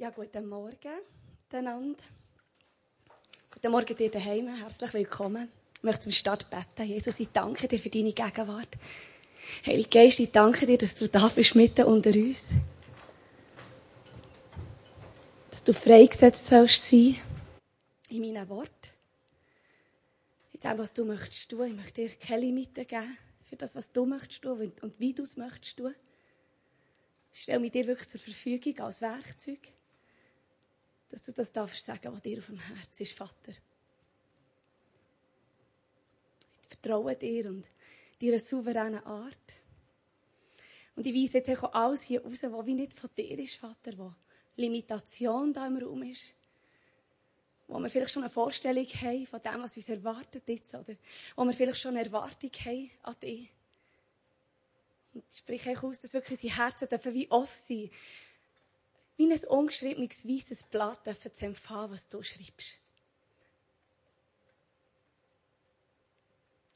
Ja, guten Morgen miteinander. Guten Morgen dir daheim. Herzlich willkommen. Ich möchte zum Start beten. Jesus, ich danke dir für deine Gegenwart. Heilige Geist, ich danke dir, dass du da bist mitten unter uns. Dass du freigesetzt sollst sein in meinen Worten. In dem, was du möchtest tun. Ich möchte dir keine Limite geben für das, was du möchtest tun und wie du es möchtest tun. Ich stelle mich dir wirklich zur Verfügung als Werkzeug dass du das darfst sagen, was dir auf dem Herzen ist, Vater. Ich vertraue dir und deiner souveränen Art. Und ich weise jetzt auch alles hier raus, was wie nicht von dir ist, Vater, wo Limitation da im Raum ist. Wo wir vielleicht schon eine Vorstellung haben von dem, was uns erwartet jetzt, oder wo wir vielleicht schon eine Erwartung haben an dich. Und ich spreche euch aus, dass wirklich unsere Herzen dürfen wie offen sein wie ein ungeschriebenes weißes Blatt zu empfangen, was du schreibst.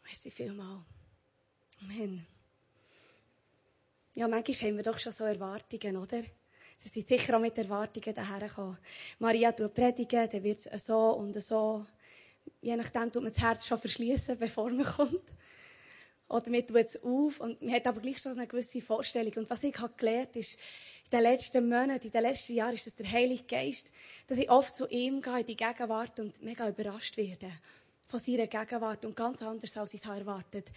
Merci vielmal. Amen. Ja, manchmal haben wir doch schon so Erwartungen, oder? Sie sind sicher auch mit Erwartungen dahergekommen. Maria tut predigen, dann wird es so und so. Je nachdem tut man das Herz schon verschließen, bevor man kommt. Oder man tut es auf und man hat aber gleich schon eine gewisse Vorstellung. Und was ich habe gelernt ist, in den letzten Monaten, in den letzten Jahren, ist das der Heilige Geist, dass ich oft zu ihm gehe, in die Gegenwart und mega überrascht werde. Von seiner Gegenwart und ganz anders, als ich es erwartet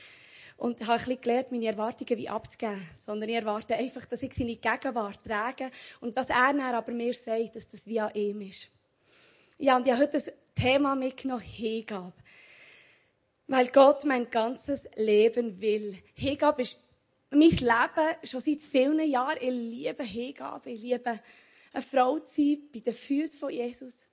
Und habe ein bisschen gelernt, meine Erwartungen wie abzugeben. Sondern ich erwarte einfach, dass ich seine Gegenwart trage und dass er dann aber mir sagt, dass das wie an ihm ist. Ja, und ich habe heute das Thema mitgenommen, Hingabe. Weil Gott mein ganzes Leben will. Hingabe ist mein Leben schon seit vielen Jahren. Ich liebe Hingabe. Ich liebe eine Frau zu sein bei den Füßen von Jesus.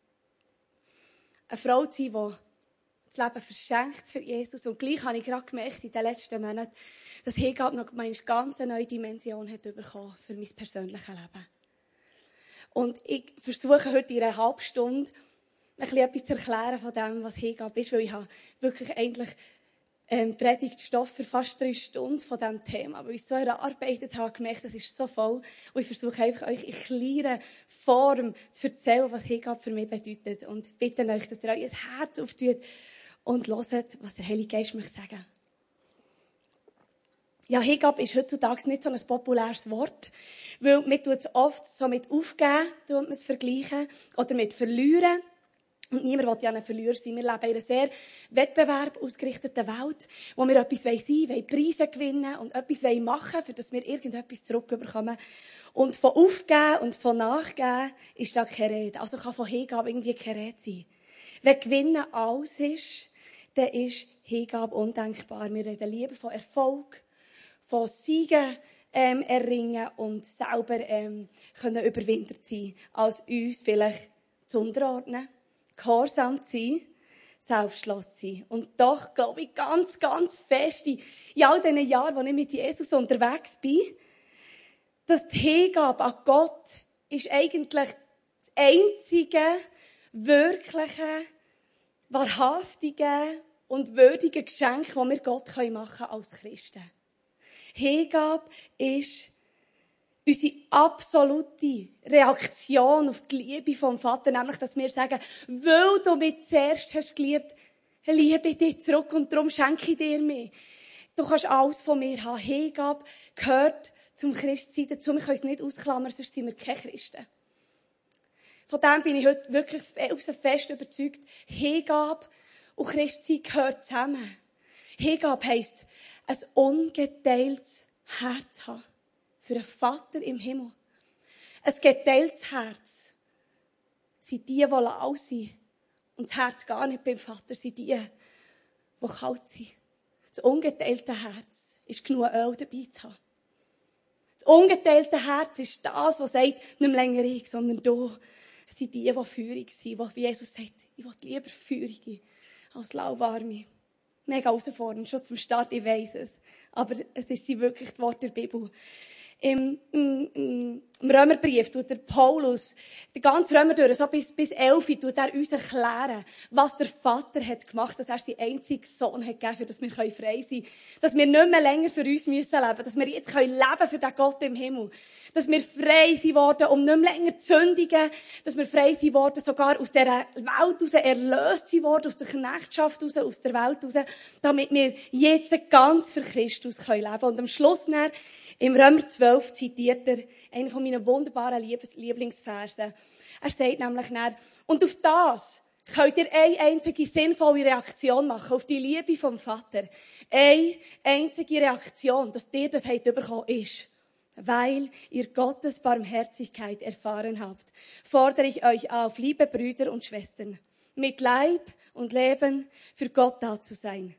Eine Frau zu sein, die das Leben verschenkt für Jesus. Und gleich habe ich gerade gemerkt in den letzten Monaten, dass Hingabe noch eine ganz neue Dimension hat bekommen für mein persönliches Leben. Und ich versuche heute in einer halben Stunde bisschen etwas zu erklären von dem, was Hingabe ist, weil ich habe wirklich eigentlich ähm, Predigtstoff für fast drei Stunden von diesem Thema, weil ich so erarbeitet habe, gemerkt, das ist so voll. Und ich versuche einfach euch in kleiner Form zu erzählen, was Hingabe für mich bedeutet. Und bitte euch, dass ihr euer Herz auftut und hört, was der Heilige Geist möchte sagen. Ja, Hingabe ist heutzutage nicht so ein populäres Wort, weil man tut es oft so mit aufgeben, tut man es vergleichen, oder mit verlieren. Und niemand will ja ein Verlierer sein. Wir leben in einer sehr Wettbewerb ausgerichteten Welt, wo wir etwas sein wollen, Preise gewinnen und etwas machen wollen, für dass wir irgendetwas zurückbekommen. Und von Aufgeben und von Nachgeben ist da keine Rede. Also kann von Hingabe irgendwie keine Rede sein. Wenn Gewinnen alles ist, dann ist Hingabe undenkbar. Wir reden lieber von Erfolg, von Siegen, ähm, erringen und selber ähm, können überwintert sein, als uns vielleicht zu unterordnen gehorsam zu sein, selbstlos zu sein. Und doch glaube ich ganz, ganz fest in, all diesen Jahren, wo ich mit Jesus unterwegs bin, dass die Hingabe an Gott ist eigentlich das einzige, wirkliche, wahrhaftige und würdige Geschenk, das wir Gott machen können als Christen. Hingabe ist unsere absolute Reaktion auf die Liebe vom Vater, nämlich, dass wir sagen, weil du mich zuerst hast geliebt, liebe ich dich zurück und darum schenke ich dir mehr. Du kannst alles von mir haben. Hingabe gehört zum Christsein dazu. Wir können es nicht ausklammern, sonst sind wir keine Christen. Von dem bin ich heute wirklich fest überzeugt. Hingabe und Christsein gehört zusammen. Hingabe heisst, ein ungeteiltes Herz haben für einen Vater im Himmel. Ein geteiltes Herz sind die, die lau sind. Und das Herz gar nicht beim Vater sind die, die kalt sind. Das ungeteilte Herz ist genug Öl dabei zu haben. Das ungeteilte Herz ist das, was sagt, nicht länger ich, sondern du. Es sind die, die Führung sind, wo Jesus sagt, ich will lieber Führung als lauwarme. Mega herausfordernd, schon zum Start, ich weiss es. Aber es ist die wirklich das Wort der Bibel. Im, im, im im Römerbrief tut der Paulus, die ganze Römer durch, so bis, bis 11, tut er uns erklären, was der Vater hat gemacht, dass er seinen einzigen Sohn hat gegeben, dass wir frei sein können. Dass wir nicht mehr länger für uns müssen leben, dass wir jetzt können leben für den Gott im Himmel. Dass wir frei sind worden, um nicht mehr länger zu sündigen. Dass wir frei sind worden, sogar aus dieser Welt raus erlöst sind worden, aus der Knechtschaft raus, aus der Welt raus, damit wir jetzt ganz für Christus können leben. Und am Schluss im Römer 12 zitiert er einen von meinen wunderbaren Lieblingsversen. Er sagt nämlich dann, und auf das könnt ihr eine einzige sinnvolle Reaktion machen, auf die Liebe vom Vater. Eine einzige Reaktion, dass dir das habt bekommen, ist, weil ihr Gottes Barmherzigkeit erfahren habt, fordere ich euch auf, liebe Brüder und Schwestern, mit Leib und Leben für Gott da zu sein.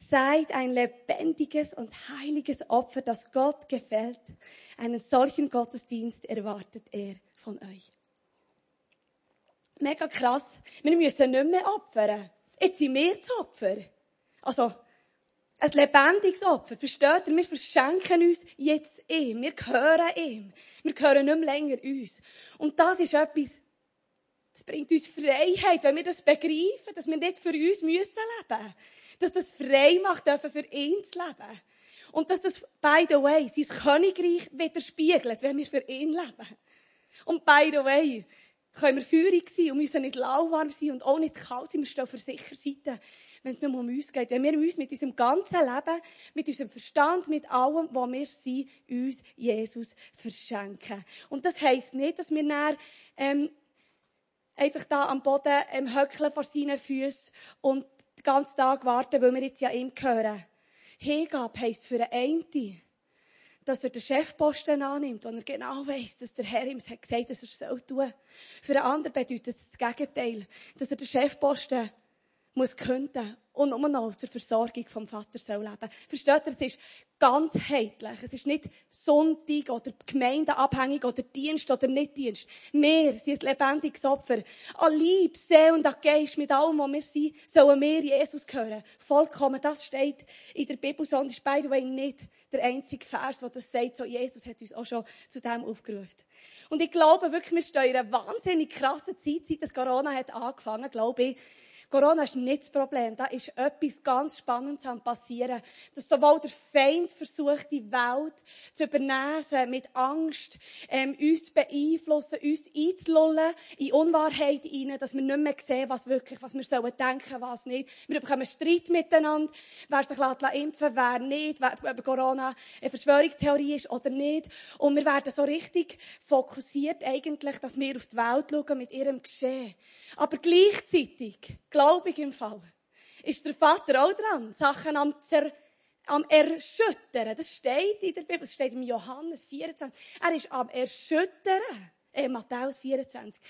Seid ein lebendiges und heiliges Opfer, das Gott gefällt. Einen solchen Gottesdienst erwartet er von euch. Mega krass. Wir müssen nicht mehr opfern. Jetzt sind wir das Opfer. Also, ein lebendiges Opfer. Versteht ihr? Wir verschenken uns jetzt ihm. Wir gehören ihm. Wir gehören nicht mehr länger uns. Und das ist etwas, das bringt uns Freiheit, wenn wir das begreifen, dass wir nicht für uns müssen leben dass das frei macht dürfen, für ihn zu leben. Und dass das, by the way, sein Königreich widerspiegelt, wenn wir für ihn leben. Und by the way, können wir feurig sein und müssen nicht lauwarm sein und auch nicht kalt sein. Wir stehen auf der sicheren Seite, wenn es nur um uns geht. Wenn wir uns mit unserem ganzen Leben, mit unserem Verstand, mit allem, was wir sind, uns Jesus verschenken. Und das heisst nicht, dass wir dann, ähm, einfach da am Boden ähm, höckeln vor seinen Füßen und den ganzen Tag warten, weil wir jetzt ja ihm gehören. Hingabe heisst für einen einen, dass er den Chefposten annimmt, und er genau weiss, dass der Herr ihm gesagt hat, dass er es tun soll. Für einen anderen bedeutet das das Gegenteil, dass er den Chefposten muss künden und nur noch aus der Versorgung vom Vater soll leben. Versteht ihr? Es ist ganzheitlich. Es ist nicht Sonntag oder Gemeindeabhängig oder Dienst oder nicht Dienst. Wir sind ein lebendiges Opfer. An Liebe, Seele und an Geist, mit allem, was wir sind, sollen wir Jesus gehören. Vollkommen. Das steht in der Bibel, sondern ist by the way nicht der einzige Vers, der das sagt. So, Jesus hat uns auch schon zu dem aufgerufen. Und ich glaube wirklich, wir stehen in einer wahnsinnig krassen Zeit, seit das Corona hat angefangen, glaube ich. Corona ist nicht das Problem. Da ist etwas ganz Spannendes am passieren. Dass sowohl der Feind versucht, die Welt zu übernehmen, mit Angst, ähm, uns zu beeinflussen, uns einzulullen, in Unwahrheit hinein, dass wir nicht mehr sehen, was wirklich, was wir sollen denken, was nicht. Wir bekommen Streit miteinander, wer sich impfen wer nicht, wer, ob Corona eine Verschwörungstheorie ist oder nicht. Und wir werden so richtig fokussiert eigentlich, dass wir auf die Welt schauen mit ihrem Geschehen. Aber gleichzeitig, glaube im Fall, ist der Vater auch dran, Sachen am, Zer am Erschüttern. Das steht in der Bibel, das steht im Johannes 24. Er ist am Erschüttern. Äh, Matthäus 24.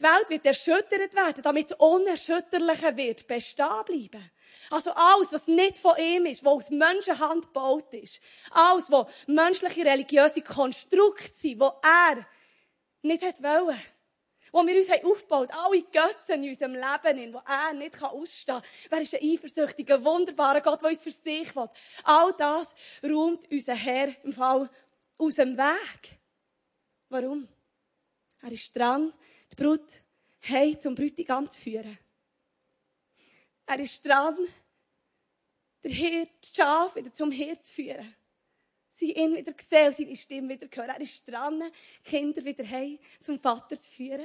Die Welt wird erschüttert werden, damit das Unerschütterliche wird bestehen bleiben. Also alles, was nicht von ihm ist, was aus Menschenhand gebaut ist. Alles, was menschliche religiöse Konstrukte sind, wo er nicht hat wollen wo wir uns aufgebaut haben, alle Götzen in unserem Leben, in, wo er nicht ausstehen kann. Wer ist ein eifersüchtiger, wunderbarer Gott, der uns für sich will? All das räumt unser Herr im Fall aus dem Weg. Warum? Er ist dran, die Brut heim zum Bräutigam zu führen. Er ist dran, der Hirt, das Schaf wieder zum Hirt zu führen. Sie ihn wieder sehen und seine Stimme wieder hören. Er ist dran, Kinder wieder heim zum Vater zu führen.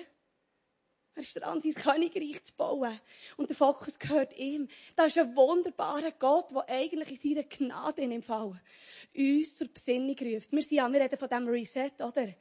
Er ist dran, sein Königreich zu bauen. Und der Fokus gehört ihm. Das ist ein wunderbarer Gott, der eigentlich in seiner Gnade in dem Fall uns zur Besinnung ruft. Wir sind ja, wir reden von dem Reset, oder?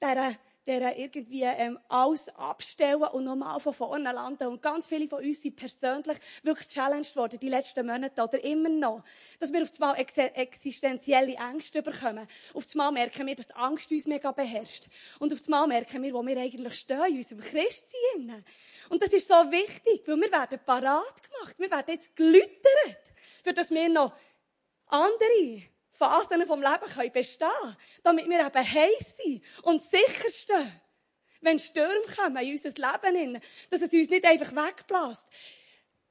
Der der irgendwie ähm, alles abstellen und nochmal von vorne landen. Und ganz viele von uns sind persönlich wirklich challenged worden, die letzten Monate oder immer noch. Dass wir auf einmal ex existenzielle Ängste bekommen. Auf einmal merken wir, dass die Angst uns mega beherrscht. Und auf einmal merken wir, wo wir eigentlich stehen, in unserem Christsein. Und das ist so wichtig, weil wir werden parat gemacht. Wir werden jetzt gelütert, für dass wir noch andere Phasen vom Leben können bestehen damit wir eben heiß sind und sicher stehen. Wenn Stürme kommen in unser Leben, dass es uns nicht einfach wegbläst.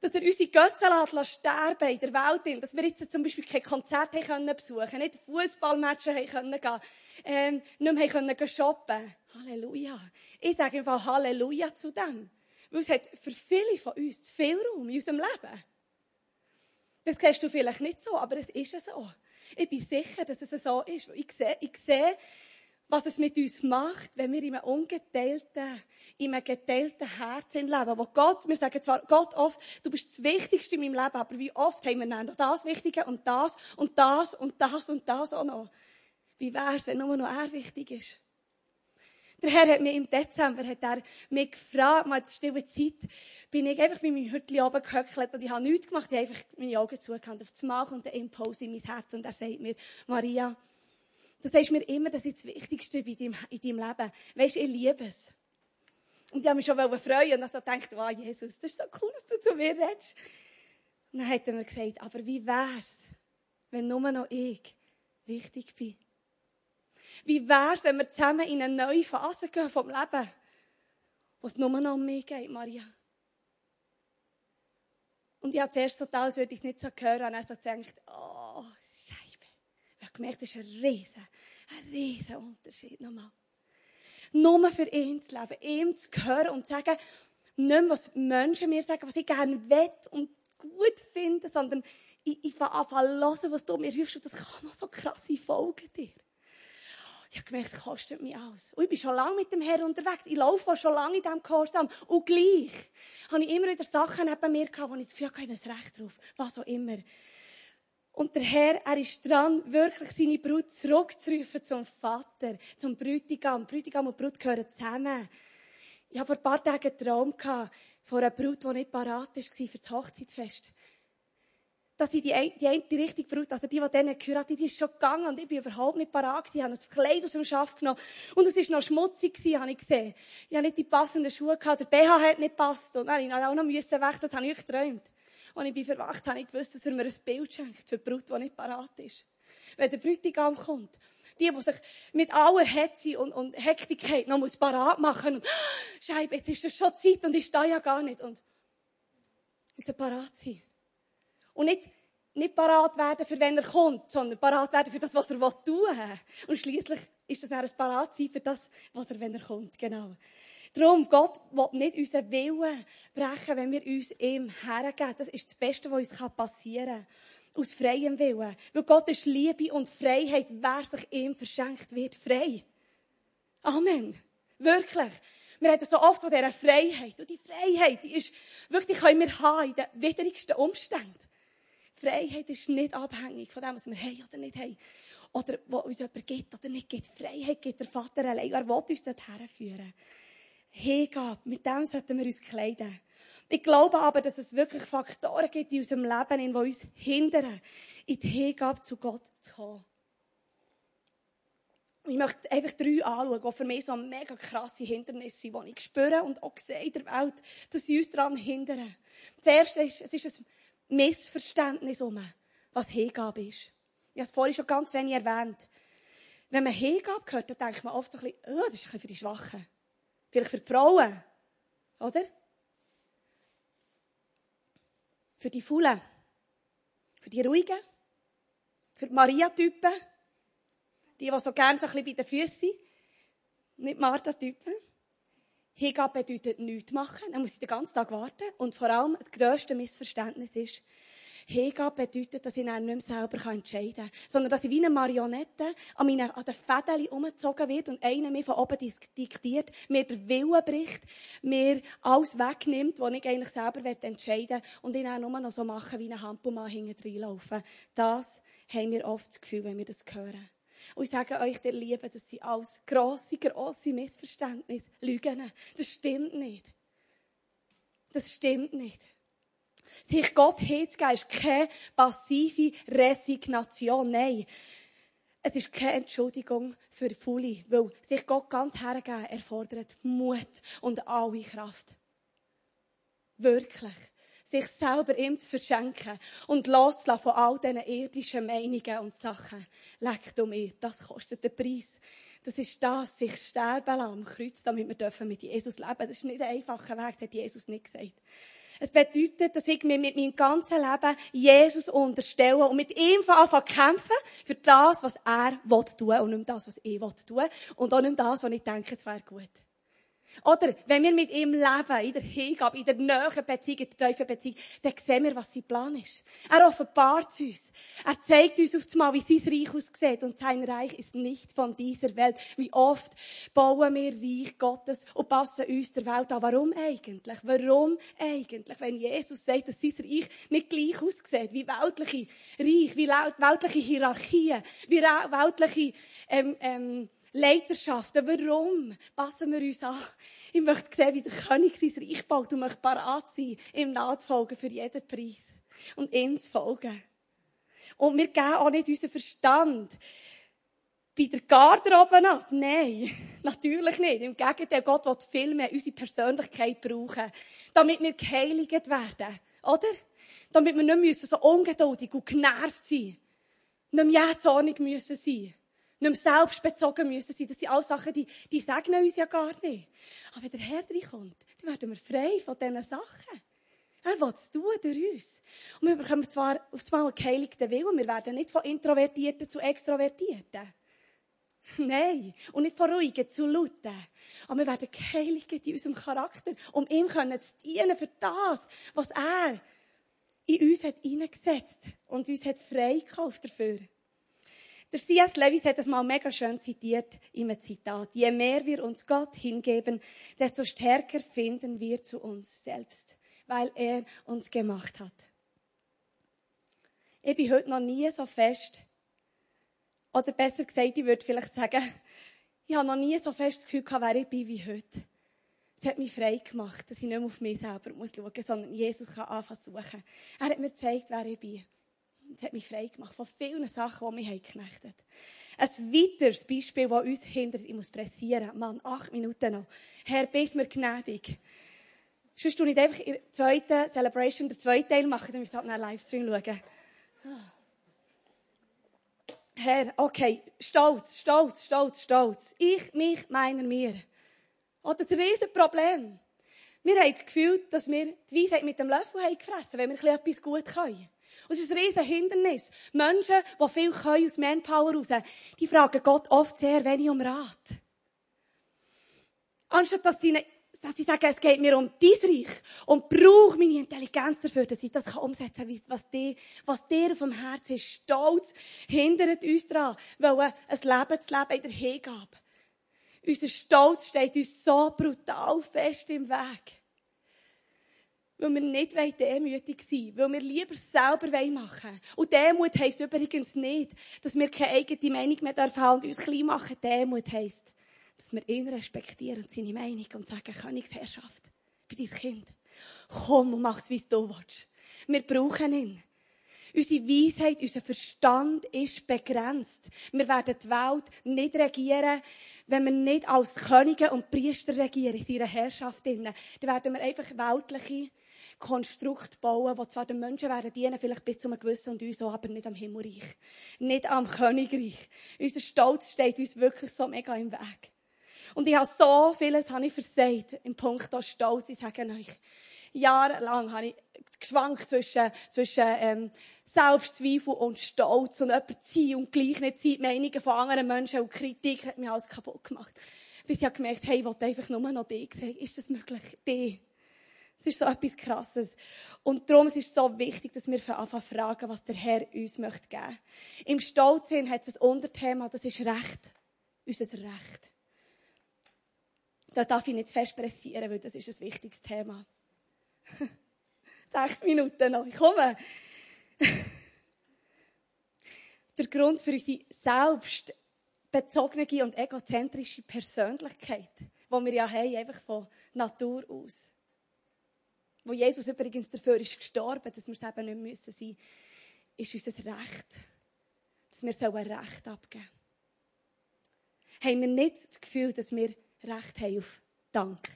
dass er unsere Götzen sterben in der Welt, dass wir jetzt zum Beispiel kein Konzert haben können besuchen, nicht Fußballmatches haben können gehen, ähm, nicht mehr können shoppen. Halleluja. Ich sage einfach Halleluja zu dem. Weil es hat für viele von uns viel Raum in unserem Leben. Das siehst du vielleicht nicht so, aber es ist so. Ich bin sicher, dass es so ist. Ich sehe, ich sehe, was es mit uns macht, wenn wir in einem ungeteilten, in einem geteilten Herzen leben. Wo Gott, wir sagen zwar Gott oft, du bist das Wichtigste in meinem Leben, aber wie oft haben wir dann noch das Wichtige und das und das und das und das auch noch. Wie wär's, wenn nur noch er wichtig ist? Der Herr hat mir im Dezember hat er mich gefragt, mal in der stillen Zeit, bin ich einfach bei meinem Hütchen oben gehöckelt und ich habe nichts gemacht, ich habe einfach meine Augen zugehört. Auf das Mal kommt der Impuls in mein Herz und er sagt mir, Maria, du sagst mir immer, das ist das Wichtigste in deinem, in deinem Leben. Weisst, ich liebe es. Und ich habe mich schon freuen und ich dachte, wow, Jesus, das ist so cool, dass du zu mir redest. Und dann hat er mir gesagt, aber wie wär's, wenn nur noch ich wichtig bin? Wie wär's, wenn wir zusammen in eine neue Phase gehen vom Leben, wo es nur noch um mich geht, Maria? Und ich habe zuerst so als würde ich es nicht so hören, und dann so gedacht, oh, Scheibe. Ich habe gemerkt, das ist ein riesen, ein riesen Unterschied nochmal. Nur für ihn zu leben, ihm zu hören und zu sagen, nicht mehr, was Menschen mir sagen, was ich gerne will und gut finde, sondern ich, ich fange an zu hören, was du mir hilfst und das kann noch so krasse Folgen dir ich habe gemerkt, es kostet mich alles. Und ich bin schon lange mit dem Herrn unterwegs. Ich laufe schon lange in diesem Gehorsam. Und gleich habe ich immer wieder Sachen neben mir gehabt, wo ich das Gefühl hatte, ich habe Recht drauf. Was auch immer. Und der Herr, er ist dran, wirklich seine Brut zurückzurufen zum Vater, zum Brütigam. Brütigam und Brut gehören zusammen. Ich habe vor ein paar Tagen einen Traum gehabt, von einer Brut, die nicht parat war für das Hochzeitsfest dass ich die, ein, die, ein, die richtige Brut, also die, die denen geheiratet die ist schon gegangen und ich bin überhaupt nicht parat gewesen. Ich habe das Kleid aus dem Schaft genommen und es ist noch schmutzig gewesen, habe ich gesehen. Ich habe nicht die passenden Schuhe gehabt, der BH hat nicht passt und dann habe ich auch noch müssen das habe ich geträumt. Und ich bin verwacht, habe ich gewusst, dass er mir ein Bild schenkt für die Brut, die nicht parat ist. Wenn der Bräutigam kommt, die, die sich mit aller Hetze und, und Hektik noch muss parat machen und, Scheibe, jetzt ist es schon Zeit und ich stehe ja gar nicht und, müssen parat sein. Und nicht, nicht parat werden, für wenn er kommt, sondern parat werden für das, was er tun will. Und schließlich ist das dann ein parat sein für das, was er, wenn er kommt. Genau. Darum, Gott will nicht unseren Willen brechen, wenn wir uns ihm hergeben. Das ist das Beste, was uns passieren kann. Aus freiem Willen. Weil Gott ist Liebe und Freiheit. Wer sich ihm verschenkt, wird frei. Amen. Wirklich. Wir reden so oft von dieser Freiheit. Und die Freiheit, die ist wirklich, die können wir haben in den widrigsten Umständen. Freiheit ist nicht abhängig von dem, was wir haben oder nicht haben. Oder was uns jemand gibt oder nicht gibt. Freiheit gibt der Vater allein. Er will uns dort herführen. Hingabe. Mit dem sollten wir uns kleiden. Ich glaube aber, dass es wirklich Faktoren gibt in unserem Leben, die uns hindern, in die Hingabe zu Gott zu kommen. Ich möchte einfach drei anschauen, die für mich so mega krasse Hindernisse sind, die ich spüre und auch sehe in der Welt, dass sie uns daran hindern. Das erste ist, es ist ein Missverständnis um, was Hingabe ist. Ich habe es vorhin schon ganz wenig erwähnt. Wenn man Hingabe hört, dann denkt man oft so ein bisschen, oh, das ist ein bisschen für die Schwachen. Vielleicht für die Frauen. Oder? Für die Faulen. Für die Ruhigen. Für die Maria-Typen. Die, die so gerne so ein bisschen bei den Füßen sind. Nicht Martha-Typen. Hingabe bedeutet nichts machen. Dann muss ich den ganzen Tag warten. Und vor allem, das grösste Missverständnis ist, Hingabe bedeutet, dass ich dann nicht mehr selber entscheiden kann. Sondern, dass ich wie eine Marionette an, meine, an den Fäden umgezogen wird und einer mir von oben diktiert, mir den Willen bricht, mir alles wegnimmt, was ich eigentlich selber entscheiden will und ich dann nur noch so machen, wie ein Hampelmann hinten reinlaufen. Das haben wir oft das Gefühl, wenn wir das hören. Und ich sage euch, der Liebe, das sind alles grosse, grosse Missverständnisse, Lügen. Das stimmt nicht. Das stimmt nicht. Sich Gott hinzugeben, ist keine passive Resignation. Nein. Es ist keine Entschuldigung für Fully, weil sich Gott ganz hergeben erfordert Mut und alle Kraft. Wirklich sich selber ihm zu verschenken und loszulassen von all diesen irdischen Meinungen und Sachen. Leck du mir, das kostet den Preis. Das ist das, sich sterben lassen am Kreuz, damit wir dürfen mit Jesus leben. Das ist nicht ein einfacher Weg, das hat Jesus nicht gesagt. Es bedeutet, dass ich mir mit meinem ganzen Leben Jesus unterstelle und mit ihm anfange kämpfen für das, was er tun will und nicht das, was ich tun will und auch nicht das, was ich denke, es wäre gut. Oder, wenn wir mit ihm leben, in der Hingabe, in der nahen Beziehung, in der tiefen Beziehung, dann sehen wir, was sein Plan ist. Er offenbart uns. Er zeigt uns auf einmal, wie sein Reich aussieht. Und sein Reich ist nicht von dieser Welt. Wie oft bauen wir Reich Gottes und passen uns der Welt an. Warum eigentlich? Warum eigentlich? Wenn Jesus sagt, dass sein Reich nicht gleich aussieht, wie weltliche Reich, wie weltliche Hierarchien, wie weltliche, ähm, ähm, Leiterschaften. Warum passen wir uns an? Ich möchte sehen, wie der König sein Reich baut und möchte parat sein, ihm nachzufolgen für jeden Preis. Und ihm zu folgen. Und wir geben auch nicht unseren Verstand bei der Garderobe ab. Nein, natürlich nicht. Im Gegenteil, Gott will viel mehr unsere Persönlichkeit brauchen, damit wir geheiligt werden. Oder? Damit wir nicht müssen so ungeduldig und genervt sein. Nicht mehr jähzornig müssen sein nicht mehr selbstbezogen müssen sein. Das sind alles Sachen, die, die segnen uns ja gar nicht. Aber wenn der Herr reinkommt, dann werden wir frei von diesen Sachen. Er will es tun durch uns. Und wir bekommen zwar auf einmal einen geheiligten Willen, wir werden nicht von Introvertierten zu Extrovertierten. Nein. Und nicht von Ruhigen zu Lauten. Aber wir werden geheiligt in unserem Charakter, um ihm zu dienen für das, was er in uns hat hineingesetzt und uns hat freigekauft dafür. Der C.S. Lewis hat es mal mega schön zitiert im Zitat. Je mehr wir uns Gott hingeben, desto stärker finden wir zu uns selbst, weil er uns gemacht hat. Ich bin heute noch nie so fest, oder besser gesagt, ich würde vielleicht sagen, ich habe noch nie so fest das Gefühl gehabt, wer ich bin wie heute. Es hat mich frei gemacht, dass ich nicht mehr auf mich selber muss schauen muss, sondern Jesus kann anfangen zu suchen. Er hat mir gezeigt, wer ich bin. Es hat mich frei gemacht von vielen Sachen, die mich geknechtet haben. Ein weiteres Beispiel, das uns hindert, ich muss pressieren. Mann, acht Minuten noch. Herr, bist mir gnädig. Sonst tue ich einfach in der zweiten Celebration, der zweiten Teil machen, dann müsst ihr halt einen Livestream schauen. Herr, okay, stolz, stolz, stolz, stolz. Ich, mich, meiner, mir. Oh, das Riesenproblem. Wir haben das Gefühl, dass wir die Weisheit mit dem Löffel haben gefressen, wenn wir etwas gut können. Und es ist ein riesen Hindernis. Menschen, die viel können aus Manpower raus, die fragen Gott oft sehr wenig um Rat. Anstatt dass sie, dass sie sagen, es geht mir um dein Reich und brauche meine Intelligenz dafür, dass ich das umsetzen kann, was dir, was dir auf dem Herzen ist. Stolz hindert uns daran, weil ein Leben zu leben in der Hingabe. Unser Stolz steht uns so brutal fest im Weg. Weil wir nicht demütig sein wollen. Weil wir lieber selber machen wollen. Und Demut heisst übrigens nicht, dass wir keine eigene Meinung mehr haben und uns klein machen. Demut heisst, dass wir ihn respektieren und seine Meinung und sagen, Königsherrschaft, bei dein Kind. Komm und mach's, wie du willst. Wir brauchen ihn. Unsere Weisheit, unser Verstand ist begrenzt. Wir werden die Welt nicht regieren, wenn wir nicht als Könige und Priester regieren, in seiner Herrschaft. Dann werden wir einfach weltliche Konstrukt bauen, wo zwar den Menschen werden dienen, vielleicht bis zu einem gewissen und uns auch, aber nicht am Himmelreich. Nicht am Königreich. Unser Stolz steht uns wirklich so mega im Weg. Und ich habe so vieles habe ich versagt im Punkt Stolz. Ich sage euch, jahrelang habe ich geschwankt zwischen, zwischen, ähm, Selbstzweifel und Stolz und jemand sein und gleich nicht sein, Meinungen von anderen Menschen und Kritik hat mir alles kaputt gemacht. Bis ich habe gemerkt, hey, ich will einfach nur noch dich sehen. Ist das möglich? Dich. Es ist so etwas Krasses. Und darum ist es so wichtig, dass wir anfangen fragen, was der Herr uns möchte geben. Im Stolzsinn hat es ein Unterthema, das ist Recht. Unser Recht. Da darf ich nicht zu fest pressieren, weil das ist ein wichtiges Thema. Sechs Minuten noch. Ich komme. der Grund für unsere selbstbezogene und egozentrische Persönlichkeit, die wir ja haben, einfach von Natur aus wo Jesus übrigens dafür ist gestorben, dass wir es eben nicht müssen sein, ist unser Recht. Dass wir so ein Recht abgeben. Haben wir nicht das Gefühl, dass wir Recht haben auf Dank?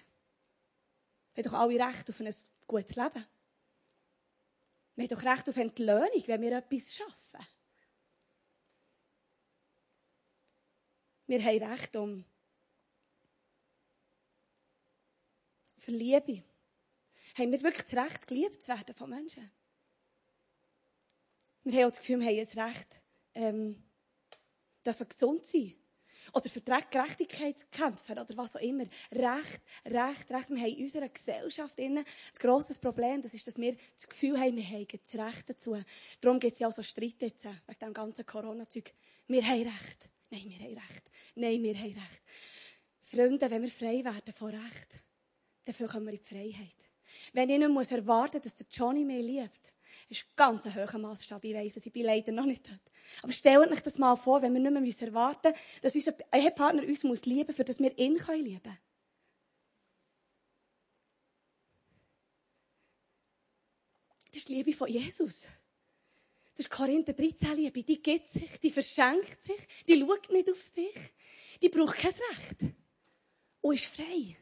Wir haben doch alle Recht auf ein gutes Leben. Wir haben doch Recht auf Entlöhnung, wenn wir etwas schaffen. Wir haben Recht um für Liebe. Haben wir wirklich das Recht, geliebt zu werden von Menschen. Wir haben auch das Gefühl, wir haben ein Recht, ähm, dürfen gesund sein. Oder für Gerechtigkeit kämpfen, oder was auch immer. Recht, Recht, Recht. Wir haben in unserer Gesellschaft innen ein grosses Problem, das ist, dass wir das Gefühl haben, wir haben das Recht dazu. Darum gibt es ja auch so Streit jetzt, äh, wegen dem ganzen Corona-Zeug. Wir haben Recht. Nein, wir haben Recht. Nein, wir haben Recht. Freunde, wenn wir frei werden von Recht, dann kommen wir in die Freiheit. Wenn ich nicht muss erwarten dass der Johnny mich liebt, ist ganz ein hoher Maßstab. Ich weiss ich bin leider noch nicht dort. Aber stellt euch das mal vor, wenn wir nicht mehr erwarten müssen, dass unser Ehepartner uns muss lieben muss, für dass wir ihn können lieben können. Das ist die Liebe von Jesus. Das ist Korinther 13 Liebe. Die gibt sich, die verschenkt sich, die schaut nicht auf sich, die braucht kein Recht. Und ist frei.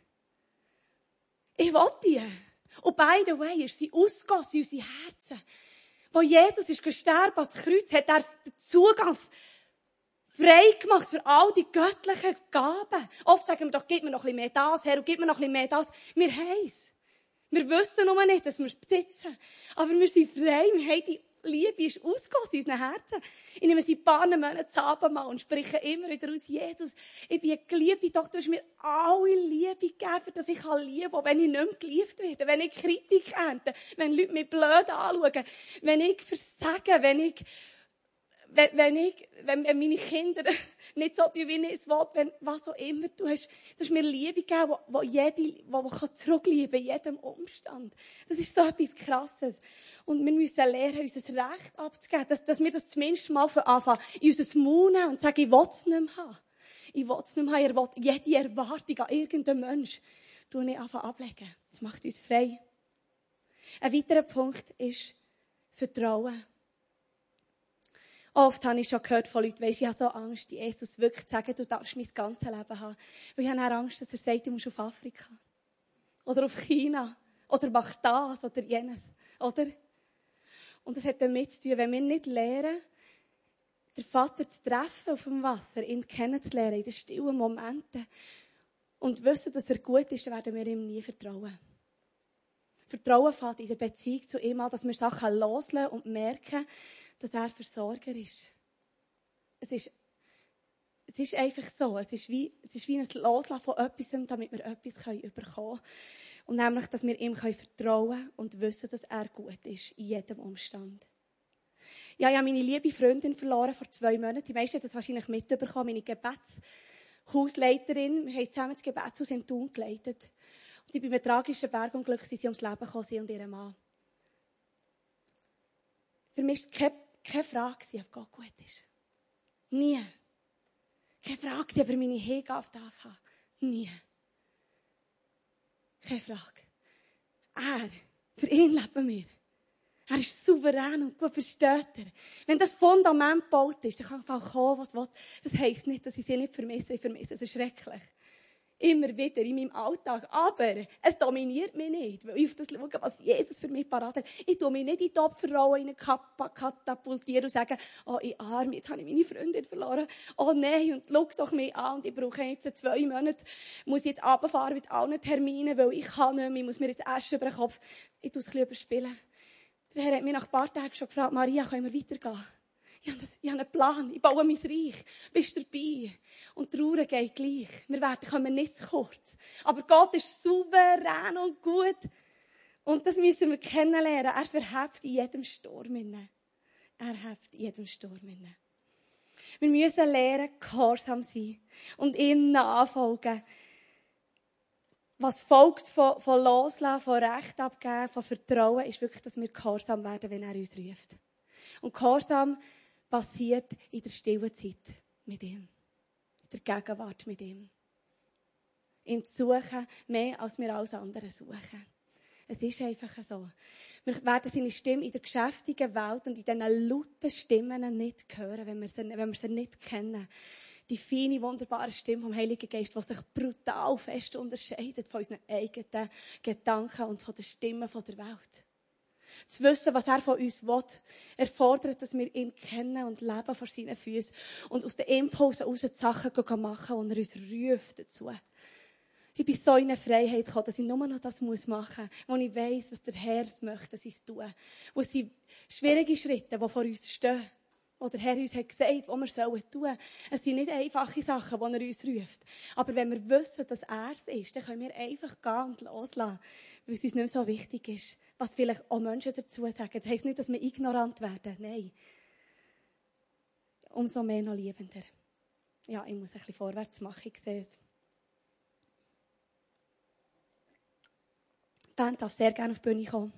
Ich will die. Und by the way, ist sie ausgegossen in unsere Herzen. Wo Jesus ist gestorben ans Kreuz, hat er den Zugang frei gemacht für all die göttlichen Gaben. Oft sagen wir doch, gib mir noch ein bisschen mehr das, Herr, und gib mir noch ein bisschen mehr das. Wir haben es. Wir wissen nur nicht, dass wir es besitzen. Aber wir sind frei, wir haben die Liebe ist ausgegossen in unseren Herzen. Ich nehme sie ein paar Monate mal und spreche immer wieder aus Jesus. Ich bin geliebte Tochter. Du hast mir alle Liebe gegeben, dass ich kann lieben kann, wenn ich nicht mehr geliebt werde. Wenn ich Kritik ernte. Wenn Leute mich blöd anschauen. Wenn ich versage. Wenn ich wenn, wenn ich, wenn, wenn meine Kinder nicht so tun, wie ich es will, wenn, was auch immer, du hast, du hast mir Liebe gegeben, wo, wo jede, wo, wo kann jedem Umstand. Das ist so etwas Krasses. Und wir müssen lernen, unser Recht abzugeben, dass, dass wir das zumindest mal von Anfang in unser Mund und sagen, ich will es nicht mehr haben. Ich will es nicht mehr haben. Jede Erwartung an irgendeinen Mensch, du nicht einfach ablegen. Das macht uns frei. Ein weiterer Punkt ist Vertrauen. Oft habe ich schon gehört von Leuten, weisst, ich habe so Angst, Jesus wirklich zu sagen, du darfst mein ganzes Leben haben. Weil ich habe auch Angst, dass er sagt, du musst auf Afrika. Oder auf China. Oder mach das oder jenes. Oder? Und das hat damit zu tun, wenn wir nicht lernen, den Vater zu treffen auf dem Wasser, ihn kennenzulernen, in den stillen Momenten, und wissen, dass er gut ist, dann werden wir ihm nie vertrauen. Vertrauen fällt in der Beziehung zu ihm an, dass wir Sachen loslassen und merken, dass er Versorger ist. Es ist, es ist einfach so. Es ist wie, es ist wie ein Loslassen von etwas, damit wir etwas bekommen können. Und nämlich, dass wir ihm vertrauen können und wissen, dass er gut ist, in jedem Umstand. Ja, ich habe meine liebe Freundin verloren vor zwei Monaten. Die meisten haben das wahrscheinlich mitbekommen. Meine Gebetshausleiterin. Wir haben zusammen das Gebetshaus in Thun geleitet. Und sie bei einem tragischen Bergunglück sind sie ums Leben gekommen, sie und ihr Mann. Für mich ist keine keine Frage, ob Gott gut ist. Nie. Keine Frage, ob er meine Hingabe darf haben. Nie. Keine Frage. Er, für ihn leben wir. Er ist souverän und gut versteht er. Wenn das Fundament gebaut ist, dann kann einfach kommen, was will. Das heisst nicht, dass ich sie nicht vermisse. Ich vermisse es schrecklich. Immer wieder in meinem Alltag. Aber es dominiert mich nicht, weil ich auf das schaue, was Jesus für mich parat hat. Ich tue mich nicht in die Opferrolle katapultieren und sagen, oh, ich arm, jetzt habe ich meine Freundin verloren. Oh nein, und schau doch mich an und ich brauche jetzt zwei Monate, muss jetzt runterfahren mit allen Terminen, weil ich kann nicht mehr, ich muss mir jetzt Asche über den Kopf. Ich tue es ein bisschen überspielen. Der Herr hat mich nach ein paar Tagen schon gefragt, Maria, können wir weitergehen? Ich habe, einen Plan. Ich baue mein Reich. Bist dabei? Und die Ruhe geht gleich. Wir werden, kommen nicht zu kurz. Aber Gott ist souverän und gut. Und das müssen wir kennenlernen. Er verhebt in jedem Sturm. Er hebt in jedem Sturm. Wir müssen lernen, gehorsam sein. Und ihm nachfolgen. Was folgt von, von Loslassen, von Recht abgeben, von Vertrauen, ist wirklich, dass wir gehorsam werden, wenn er uns ruft. Und Gehorsam passiert in der stillen Zeit mit ihm. In der Gegenwart mit ihm. Ihn zu suchen, mehr als wir alles andere suchen. Es ist einfach so. Wir werden seine Stimme in der geschäftigen Welt und in diesen lauten Stimmen nicht hören, wenn wir sie, wenn wir sie nicht kennen. Die feine, wunderbare Stimme vom Heiligen Geist, die sich brutal fest unterscheidet von unseren eigenen Gedanken und von den Stimmen der Welt. Zu wissen, was er von uns will, erfordert, dass wir ihn kennen und leben vor seinen Füßen und aus den Impulsen heraus die Sachen machen, und er uns ruft dazu. Ich bin so in eine Freiheit gekommen, dass ich nur noch das machen muss, wo ich weiss, was der Herr möchte, dass ich es tue. Wo es sind schwierige Schritte, die vor uns stehen. Wo der Herr uns hat gesagt, was wir tun sollen. Es sind nicht einfache Sachen, die er uns ruft. Aber wenn wir wissen, dass er es ist, dann können wir einfach gehen und loslassen. Weil es uns nicht mehr so wichtig ist. Was vielleicht auch Menschen dazu sagen. Das heisst nicht, dass wir ignorant werden. Nein. Umso mehr noch liebender. Ja, ich muss ein bisschen vorwärts machen. Ich sehe es. Die Band darf sehr gerne auf die Bühne kommen.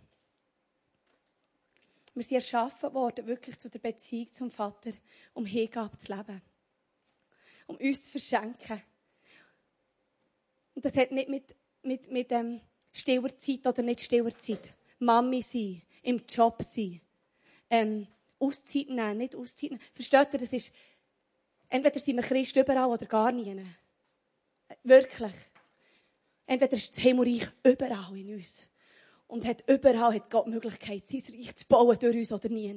Wir sind erschaffen worden, wirklich zu der Beziehung zum Vater, um Hingabe zu leben. Um uns zu verschenken. Und das hat nicht mit, mit, mit ähm, stiller Zeit oder nicht stiller Zeit. Mami sein, im Job sein, ähm, Auszeit nehmen, nicht Auszeit nehmen. Versteht ihr, das ist, entweder sind wir Christ überall oder gar nie. Wirklich. Entweder ist das Himmelreich überall in uns. Und hat überall hat Gott die Möglichkeit, sein Reich zu bauen durch uns oder nie.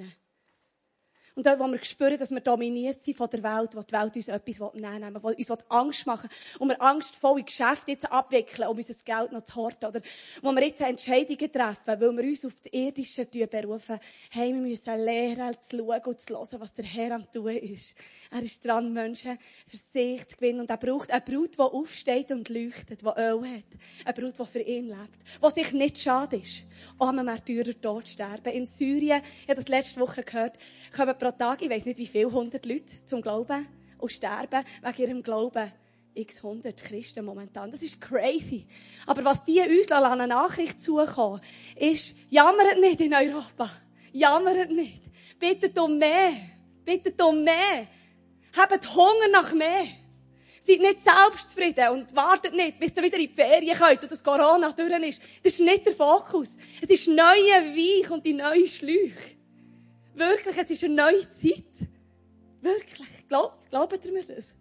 Und dort, wo wir spüren, dass wir dominiert sind von der Welt, wo die Welt uns etwas nehmen will, wo uns Angst machen und wir angstvolle Geschäfte jetzt abwickeln, um unser Geld noch zu horten, oder wo wir jetzt Entscheidungen treffen, weil wir uns auf die irdischen Tür berufen, hey, wir müssen lernen, zu schauen und zu hören, was der Herr am tun ist. Er ist dran, Menschen für sich zu gewinnen, und er braucht eine Brut, die aufsteht und leuchtet, die Öl hat. Eine Brut, die für ihn lebt. Die sich nicht schade ist, um einem Märtyrer tot sterben. In Syrien, ich habe das letzte Woche gehört, pro Tag, ich weiß nicht wie viele hundert Leute zum Glauben und sterben wegen ihrem Glauben. X hundert Christen momentan. Das ist crazy. Aber was die uns an eine Nachricht zukommen, ist, jammert nicht in Europa. Jammert nicht. Bittet um mehr. Bittet um mehr. Habt Hunger nach mehr. Seid nicht selbstzufrieden und wartet nicht, bis ihr wieder in die Ferien könnt und das Corona durch ist. Das ist nicht der Fokus. Es ist neue Weich und die neue Schläuche. Wirklich, es ist eine neue Zeit. Wirklich. Glaub, glaubt ihr mir das?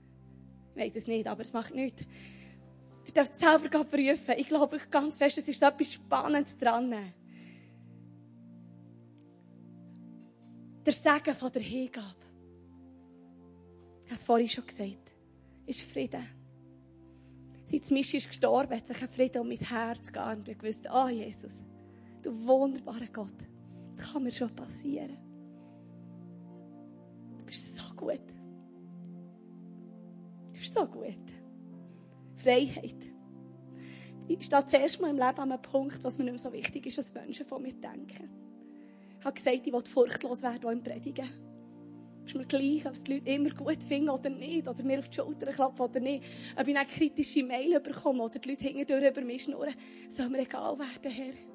Ich weiß es nicht, aber es macht nichts. Ihr dürft selber prüfen. Ich glaube ganz fest, es ist etwas Spannendes dran. Der Segen von der Hingabe. Ich habe es vorhin schon gesagt. Ist Frieden. Seit Mischi ist gestorben, hat sich ein Frieden um mein Herz gegangen ich gewusst, ah, oh, Jesus, du wunderbarer Gott. Das kann mir schon passieren gut. Das ist so gut. Freiheit. Ich stehe zuerst mal im Leben an einem Punkt, was mir nicht mehr so wichtig ist, was Menschen von mir denken. Ich habe gesagt, ich will furchtlos werden, auch im Predigen. Ist mir gleich, ob es die Leute immer gut finden oder nicht, oder mir auf die Schulter klopfen oder nicht, ob ich eine kritische Mail bekomme oder die Leute hinten über mich schnurren. Soll mir egal werden, Herr.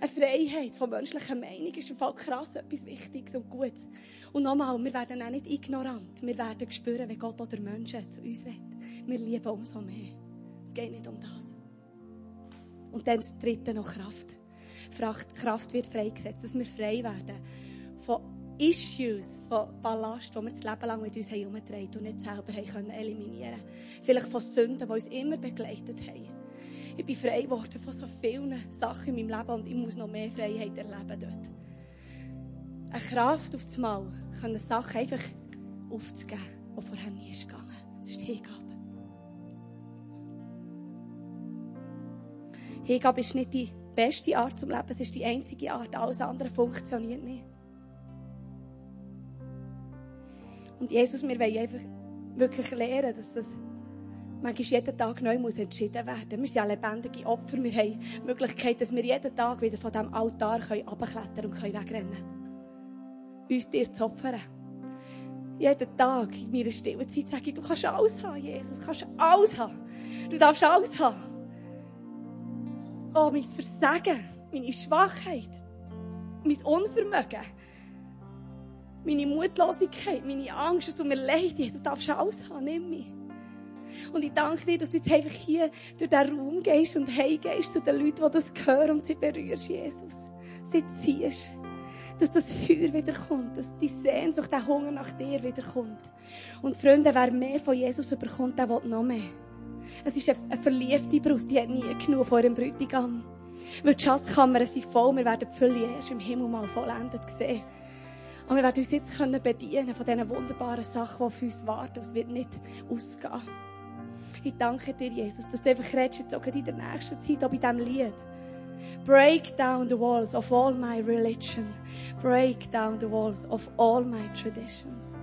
Eine Freiheit von menschlicher Meinung ist im Fall krass etwas Wichtiges und Gutes. Und nochmal, wir werden auch nicht ignorant. Wir werden spüren, wie Gott oder Menschen zu uns redet. Wir lieben umso mehr. Es geht nicht um das. Und dann das dritte noch Kraft. Kraft wird freigesetzt, dass wir frei werden von Issues, von Ballast, die wir das Leben lang mit uns herumgetragen und nicht selber eliminieren können. Vielleicht von Sünden, die uns immer begleitet haben. Ich bin frei geworden von so vielen Sachen in meinem Leben und ich muss noch mehr Freiheit erleben dort. Eine Kraft auf das Mal, können Sachen einfach aufzugeben, die vorher nie ist gegangen. Das ist die Hingabe. Hingabe ist nicht die beste Art zum Leben, es ist die einzige Art. Alles andere funktioniert nicht. Und Jesus, wir wollen einfach wirklich lernen, dass das manchmal jeden Tag neu muss entschieden werden. Wir sind ja lebendige Opfer. Wir haben die Möglichkeit, dass wir jeden Tag wieder von diesem Altar herabklettern und wegrennen können. Uns dir zu opfern. Jeden Tag in meiner stillen Zeit sage ich, du kannst alles haben, Jesus. Du kannst alles haben. Du darfst alles haben. Oh, mein Versagen, meine Schwachheit, mein Unvermögen, meine Mutlosigkeit, meine Angst, es tut mir leid, Jesus, du darfst alles haben, nimm mich. Und ich danke dir, dass du jetzt einfach hier durch diesen Raum gehst und heimgehst zu den Leuten, die das hören und sie berührst, Jesus. Sie ziehst. Dass das Feuer wiederkommt, dass die Sehnsucht, der Hunger nach dir wiederkommt. Und Freunde, wer mehr von Jesus überkommt, der will noch mehr. Es ist eine, verliebte Brut, die hat nie genug von ihrem Bräutigam. Weil die Schatzkammern sind voll, wir werden die Fülle erst im Himmel mal vollendet sehen. Und wir werden uns jetzt bedienen von diesen wunderbaren Sachen, die auf uns warten. Es wird nicht ausgehen. Ich danke dir, Jesus, dass du einfach redest jetzt auch in der nächsten Zeit, auch bei diesem Lied. Break down the walls of all my religion. Break down the walls of all my traditions.